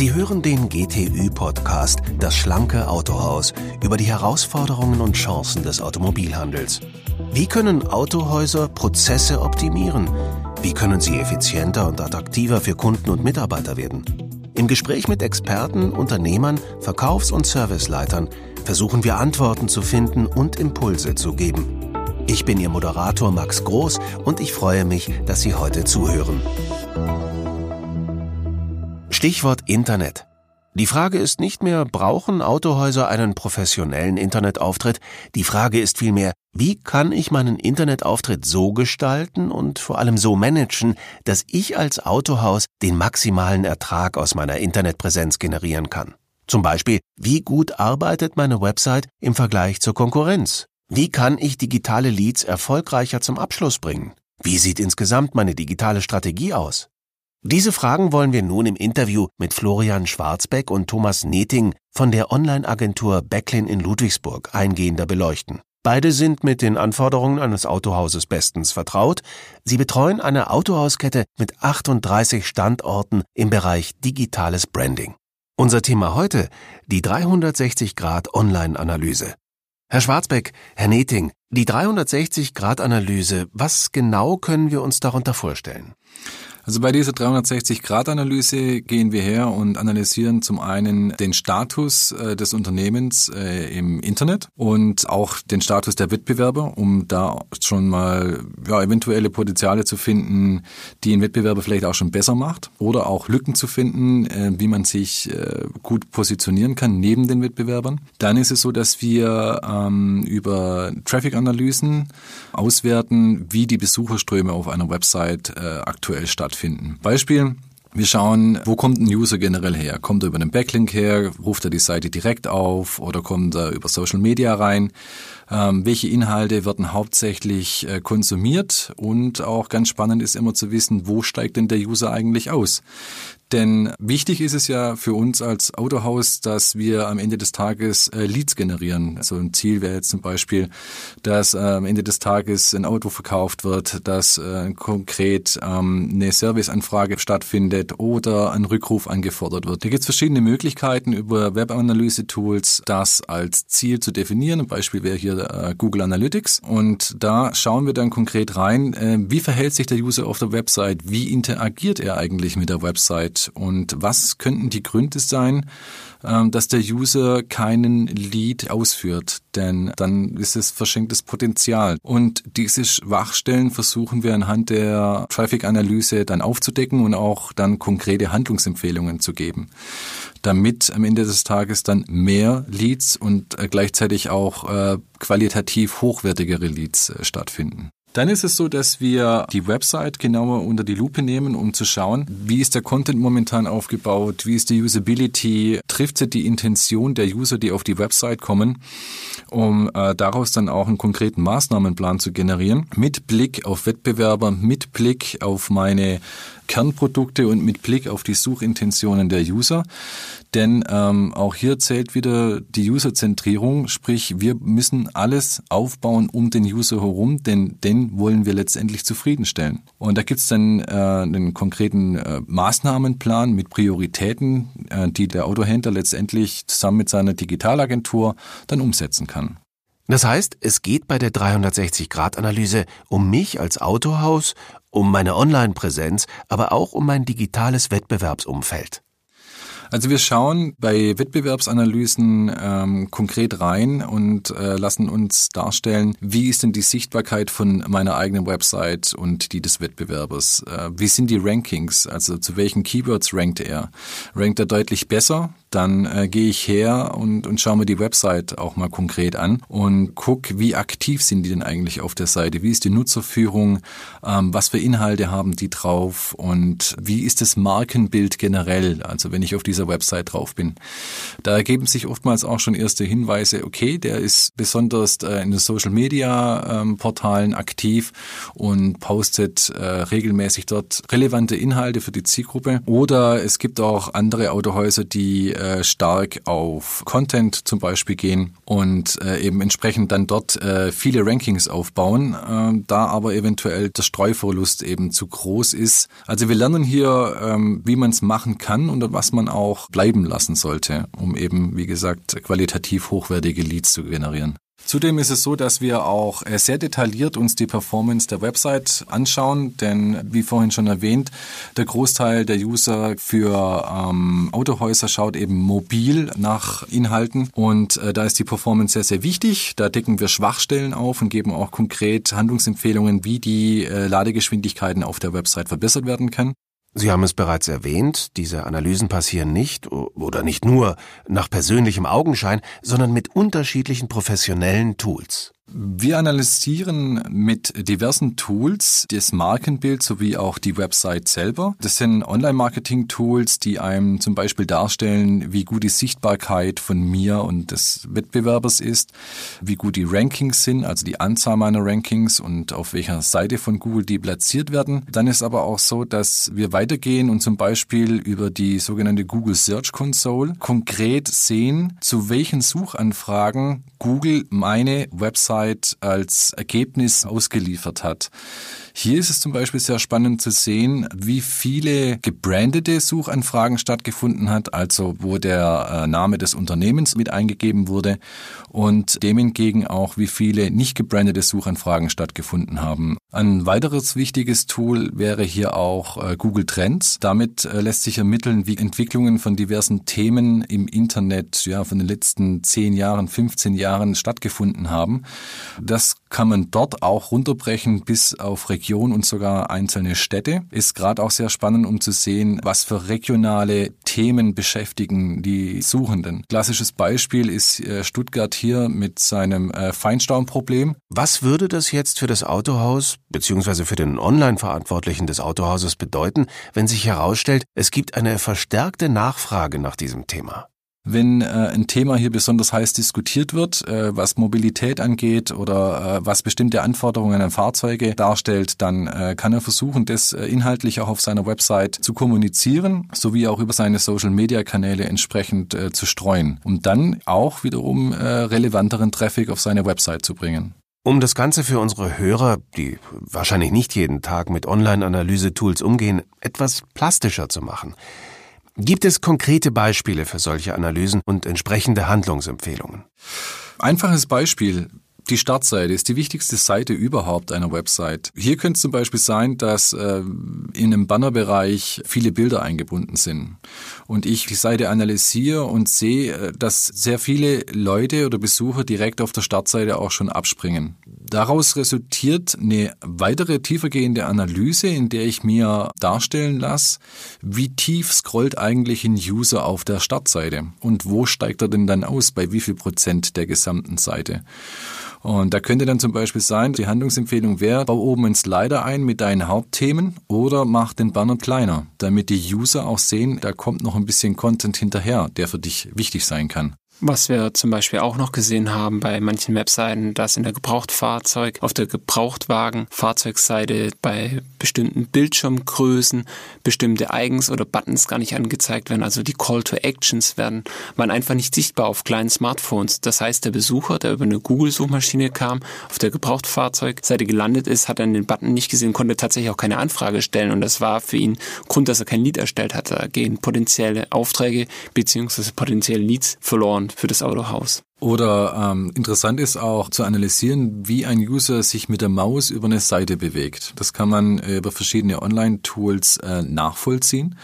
Sie hören den GTÜ-Podcast Das schlanke Autohaus über die Herausforderungen und Chancen des Automobilhandels. Wie können Autohäuser Prozesse optimieren? Wie können sie effizienter und attraktiver für Kunden und Mitarbeiter werden? Im Gespräch mit Experten, Unternehmern, Verkaufs- und Serviceleitern versuchen wir Antworten zu finden und Impulse zu geben. Ich bin Ihr Moderator Max Groß und ich freue mich, dass Sie heute zuhören. Stichwort Internet. Die Frage ist nicht mehr, brauchen Autohäuser einen professionellen Internetauftritt? Die Frage ist vielmehr, wie kann ich meinen Internetauftritt so gestalten und vor allem so managen, dass ich als Autohaus den maximalen Ertrag aus meiner Internetpräsenz generieren kann? Zum Beispiel, wie gut arbeitet meine Website im Vergleich zur Konkurrenz? Wie kann ich digitale Leads erfolgreicher zum Abschluss bringen? Wie sieht insgesamt meine digitale Strategie aus? Diese Fragen wollen wir nun im Interview mit Florian Schwarzbeck und Thomas Neting von der Online-Agentur Becklin in Ludwigsburg eingehender beleuchten. Beide sind mit den Anforderungen eines Autohauses bestens vertraut. Sie betreuen eine Autohauskette mit 38 Standorten im Bereich digitales Branding. Unser Thema heute, die 360 Grad Online-Analyse. Herr Schwarzbeck, Herr Neting, die 360 Grad Analyse, was genau können wir uns darunter vorstellen? Also bei dieser 360-Grad-Analyse gehen wir her und analysieren zum einen den Status äh, des Unternehmens äh, im Internet und auch den Status der Wettbewerber, um da schon mal ja, eventuelle Potenziale zu finden, die ein Wettbewerber vielleicht auch schon besser macht oder auch Lücken zu finden, äh, wie man sich gut positionieren kann neben den Wettbewerbern. Dann ist es so, dass wir ähm, über Traffic-Analysen auswerten, wie die Besucherströme auf einer Website äh, aktuell stattfinden. Beispiel, wir schauen, wo kommt ein User generell her? Kommt er über einen Backlink her? Ruft er die Seite direkt auf oder kommt er über Social Media rein? Ähm, welche Inhalte werden hauptsächlich äh, konsumiert? Und auch ganz spannend ist immer zu wissen, wo steigt denn der User eigentlich aus? Denn wichtig ist es ja für uns als Autohaus, dass wir am Ende des Tages äh, Leads generieren. Also ein Ziel wäre jetzt zum Beispiel, dass äh, am Ende des Tages ein Auto verkauft wird, dass äh, konkret ähm, eine Serviceanfrage stattfindet oder ein Rückruf angefordert wird. Da gibt es verschiedene Möglichkeiten über Webanalyse-Tools, das als Ziel zu definieren. Ein Beispiel wäre hier äh, Google Analytics. Und da schauen wir dann konkret rein, äh, wie verhält sich der User auf der Website, wie interagiert er eigentlich mit der Website und was könnten die Gründe sein, ähm, dass der User keinen Lead ausführt, denn dann ist es verschenktes Potenzial. Und diese Schwachstellen versuchen wir anhand der Traffic-Analyse dann aufzudecken und auch dann konkrete Handlungsempfehlungen zu geben, damit am Ende des Tages dann mehr Leads und äh, gleichzeitig auch äh, qualitativ hochwertigere Leads äh, stattfinden. Dann ist es so, dass wir die Website genauer unter die Lupe nehmen, um zu schauen, wie ist der Content momentan aufgebaut, wie ist die Usability, trifft sie die Intention der User, die auf die Website kommen, um äh, daraus dann auch einen konkreten Maßnahmenplan zu generieren, mit Blick auf Wettbewerber, mit Blick auf meine Kernprodukte und mit Blick auf die Suchintentionen der User. Denn ähm, auch hier zählt wieder die Userzentrierung, sprich wir müssen alles aufbauen um den User herum, denn den wollen wir letztendlich zufriedenstellen. Und da gibt's dann äh, einen konkreten äh, Maßnahmenplan mit Prioritäten, äh, die der Autohändler letztendlich zusammen mit seiner Digitalagentur dann umsetzen kann. Das heißt, es geht bei der 360-Grad-Analyse um mich als Autohaus, um meine Online-Präsenz, aber auch um mein digitales Wettbewerbsumfeld. Also wir schauen bei Wettbewerbsanalysen ähm, konkret rein und äh, lassen uns darstellen, wie ist denn die Sichtbarkeit von meiner eigenen Website und die des Wettbewerbers? Äh, wie sind die Rankings? Also zu welchen Keywords rankt er? Rankt er deutlich besser? Dann äh, gehe ich her und, und schaue mir die Website auch mal konkret an und guck, wie aktiv sind die denn eigentlich auf der Seite? Wie ist die Nutzerführung? Ähm, was für Inhalte haben die drauf? Und wie ist das Markenbild generell? Also wenn ich auf dieser dieser Website drauf bin. Da ergeben sich oftmals auch schon erste Hinweise, okay, der ist besonders äh, in den Social Media ähm, Portalen aktiv und postet äh, regelmäßig dort relevante Inhalte für die Zielgruppe. Oder es gibt auch andere Autohäuser, die äh, stark auf Content zum Beispiel gehen und eben entsprechend dann dort viele Rankings aufbauen, äh, da aber eventuell der Streuverlust eben zu groß ist. Also wir lernen hier, ähm, wie man es machen kann und was man auch bleiben lassen sollte, um eben, wie gesagt, qualitativ hochwertige Leads zu generieren. Zudem ist es so, dass wir auch äh, sehr detailliert uns die Performance der Website anschauen, denn wie vorhin schon erwähnt, der Großteil der User für ähm, Autohäuser schaut eben mobil nach Inhalten und äh, da ist die Performance sehr, sehr wichtig. Da decken wir Schwachstellen auf und geben auch konkret Handlungsempfehlungen, wie die äh, Ladegeschwindigkeiten auf der Website verbessert werden können. Sie haben es bereits erwähnt, diese Analysen passieren nicht oder nicht nur nach persönlichem Augenschein, sondern mit unterschiedlichen professionellen Tools. Wir analysieren mit diversen Tools das Markenbild sowie auch die Website selber. Das sind Online-Marketing-Tools, die einem zum Beispiel darstellen, wie gut die Sichtbarkeit von mir und des Wettbewerbers ist, wie gut die Rankings sind, also die Anzahl meiner Rankings und auf welcher Seite von Google die platziert werden. Dann ist aber auch so, dass wir weitergehen und zum Beispiel über die sogenannte Google Search Console konkret sehen, zu welchen Suchanfragen Google meine Website Website als Ergebnis ausgeliefert hat. Hier ist es zum Beispiel sehr spannend zu sehen, wie viele gebrandete Suchanfragen stattgefunden hat, also wo der äh, Name des Unternehmens mit eingegeben wurde und dem hingegen auch, wie viele nicht gebrandete Suchanfragen stattgefunden haben. Ein weiteres wichtiges Tool wäre hier auch äh, Google Trends. Damit äh, lässt sich ermitteln, wie Entwicklungen von diversen Themen im Internet ja von den letzten 10 Jahren, 15 Jahren stattgefunden haben. Das kann man dort auch runterbrechen bis auf Region und sogar einzelne Städte. Ist gerade auch sehr spannend, um zu sehen, was für regionale Themen beschäftigen die Suchenden. Klassisches Beispiel ist äh, Stuttgart hier mit seinem äh, Feinstaubproblem. Was würde das jetzt für das Autohaus bzw. für den Online-Verantwortlichen des Autohauses bedeuten, wenn sich herausstellt, es gibt eine verstärkte Nachfrage nach diesem Thema? Wenn äh, ein Thema hier besonders heiß diskutiert wird, äh, was Mobilität angeht oder äh, was bestimmte Anforderungen an Fahrzeuge darstellt, dann äh, kann er versuchen, das äh, inhaltlich auch auf seiner Website zu kommunizieren, sowie auch über seine Social-Media-Kanäle entsprechend äh, zu streuen, um dann auch wiederum äh, relevanteren Traffic auf seine Website zu bringen. Um das Ganze für unsere Hörer, die wahrscheinlich nicht jeden Tag mit Online-Analyse-Tools umgehen, etwas plastischer zu machen, Gibt es konkrete Beispiele für solche Analysen und entsprechende Handlungsempfehlungen? Einfaches Beispiel. Die Startseite ist die wichtigste Seite überhaupt einer Website. Hier könnte es zum Beispiel sein, dass äh, in einem Bannerbereich viele Bilder eingebunden sind und ich die Seite analysiere und sehe, äh, dass sehr viele Leute oder Besucher direkt auf der Startseite auch schon abspringen. Daraus resultiert eine weitere tiefergehende Analyse, in der ich mir darstellen lasse, wie tief scrollt eigentlich ein User auf der Startseite und wo steigt er denn dann aus, bei wie viel Prozent der gesamten Seite. Und da könnte dann zum Beispiel sein, die Handlungsempfehlung wäre, bau oben einen Slider ein mit deinen Hauptthemen oder mach den Banner kleiner, damit die User auch sehen, da kommt noch ein bisschen Content hinterher, der für dich wichtig sein kann. Was wir zum Beispiel auch noch gesehen haben bei manchen Webseiten, dass in der Gebrauchtfahrzeug, auf der Gebrauchtwagen, Fahrzeugseite bei bestimmten Bildschirmgrößen bestimmte Icons oder Buttons gar nicht angezeigt werden. Also die Call to Actions werden, waren einfach nicht sichtbar auf kleinen Smartphones. Das heißt, der Besucher, der über eine Google-Suchmaschine kam, auf der Gebrauchtfahrzeugseite gelandet ist, hat dann den Button nicht gesehen, konnte tatsächlich auch keine Anfrage stellen. Und das war für ihn Grund, dass er kein Lied erstellt hat. Da gehen potenzielle Aufträge beziehungsweise potenzielle Leads verloren für das Autohaus. Oder ähm, interessant ist auch zu analysieren, wie ein User sich mit der Maus über eine Seite bewegt. Das kann man äh, über verschiedene Online-Tools äh, nachvollziehen.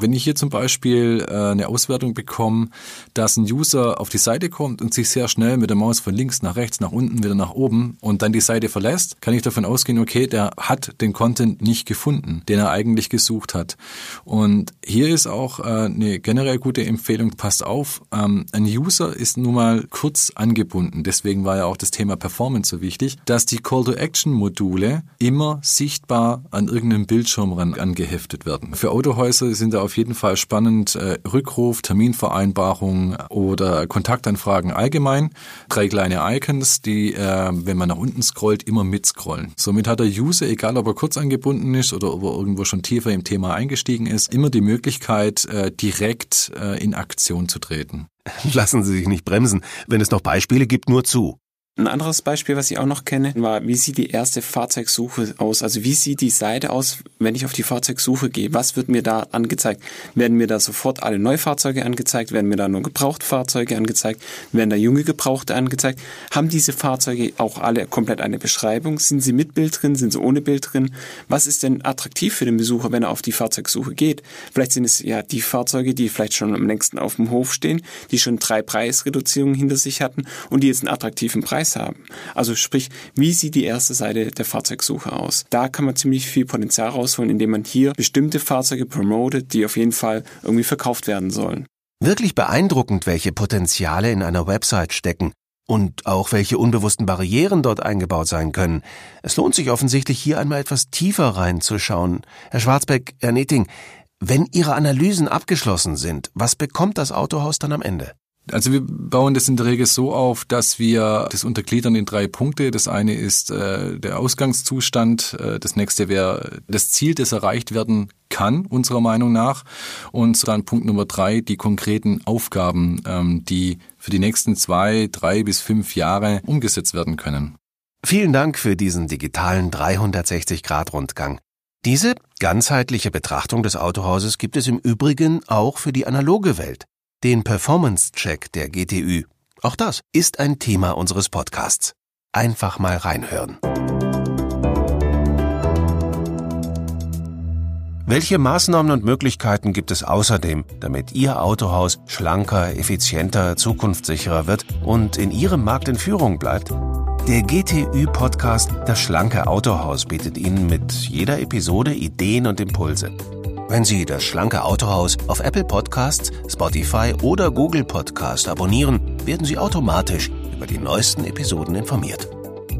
Wenn ich hier zum Beispiel äh, eine Auswertung bekomme, dass ein User auf die Seite kommt und sich sehr schnell mit der Maus von links nach rechts, nach unten, wieder nach oben und dann die Seite verlässt, kann ich davon ausgehen, okay, der hat den Content nicht gefunden, den er eigentlich gesucht hat. Und hier ist auch äh, eine generell gute Empfehlung, passt auf, ähm, ein User ist nun mal kurz angebunden. Deswegen war ja auch das Thema Performance so wichtig, dass die Call-to-Action-Module immer sichtbar an irgendeinem Bildschirm ran angeheftet werden. Für Autohäuser sind da auf jeden Fall spannend äh, Rückruf, Terminvereinbarung oder Kontaktanfragen allgemein. Drei kleine Icons, die, äh, wenn man nach unten scrollt, immer mitscrollen. Somit hat der User, egal ob er kurz angebunden ist oder ob er irgendwo schon tiefer im Thema eingestiegen ist, immer die Möglichkeit, äh, direkt äh, in Aktion zu treten. Lassen Sie sich nicht bremsen. Wenn es noch Beispiele gibt, nur zu. Ein anderes Beispiel, was ich auch noch kenne, war, wie sieht die erste Fahrzeugsuche aus? Also wie sieht die Seite aus, wenn ich auf die Fahrzeugsuche gehe? Was wird mir da angezeigt? Werden mir da sofort alle Neufahrzeuge angezeigt? Werden mir da nur Gebrauchtfahrzeuge angezeigt? Werden da junge Gebrauchte angezeigt? Haben diese Fahrzeuge auch alle komplett eine Beschreibung? Sind sie mit Bild drin? Sind sie ohne Bild drin? Was ist denn attraktiv für den Besucher, wenn er auf die Fahrzeugsuche geht? Vielleicht sind es ja die Fahrzeuge, die vielleicht schon am längsten auf dem Hof stehen, die schon drei Preisreduzierungen hinter sich hatten und die jetzt einen attraktiven Preis Preis haben. Also sprich, wie sieht die erste Seite der Fahrzeugsuche aus? Da kann man ziemlich viel Potenzial rausholen, indem man hier bestimmte Fahrzeuge promotet, die auf jeden Fall irgendwie verkauft werden sollen. Wirklich beeindruckend, welche Potenziale in einer Website stecken und auch welche unbewussten Barrieren dort eingebaut sein können. Es lohnt sich offensichtlich hier einmal etwas tiefer reinzuschauen. Herr Schwarzbeck, Herr Netting, wenn Ihre Analysen abgeschlossen sind, was bekommt das Autohaus dann am Ende? Also wir bauen das in der Regel so auf, dass wir das untergliedern in drei Punkte. Das eine ist äh, der Ausgangszustand, äh, das nächste wäre das Ziel, das erreicht werden kann, unserer Meinung nach. Und dann Punkt Nummer drei, die konkreten Aufgaben, ähm, die für die nächsten zwei, drei bis fünf Jahre umgesetzt werden können. Vielen Dank für diesen digitalen 360-Grad-Rundgang. Diese ganzheitliche Betrachtung des Autohauses gibt es im Übrigen auch für die analoge Welt den Performance-Check der GTÜ. Auch das ist ein Thema unseres Podcasts. Einfach mal reinhören. Welche Maßnahmen und Möglichkeiten gibt es außerdem, damit Ihr Autohaus schlanker, effizienter, zukunftssicherer wird und in Ihrem Markt in Führung bleibt? Der GTÜ-Podcast Das schlanke Autohaus bietet Ihnen mit jeder Episode Ideen und Impulse. Wenn Sie das schlanke Autohaus auf Apple Podcasts, Spotify oder Google Podcast abonnieren, werden Sie automatisch über die neuesten Episoden informiert.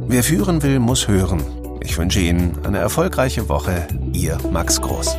Wer führen will, muss hören. Ich wünsche Ihnen eine erfolgreiche Woche. Ihr Max Groß.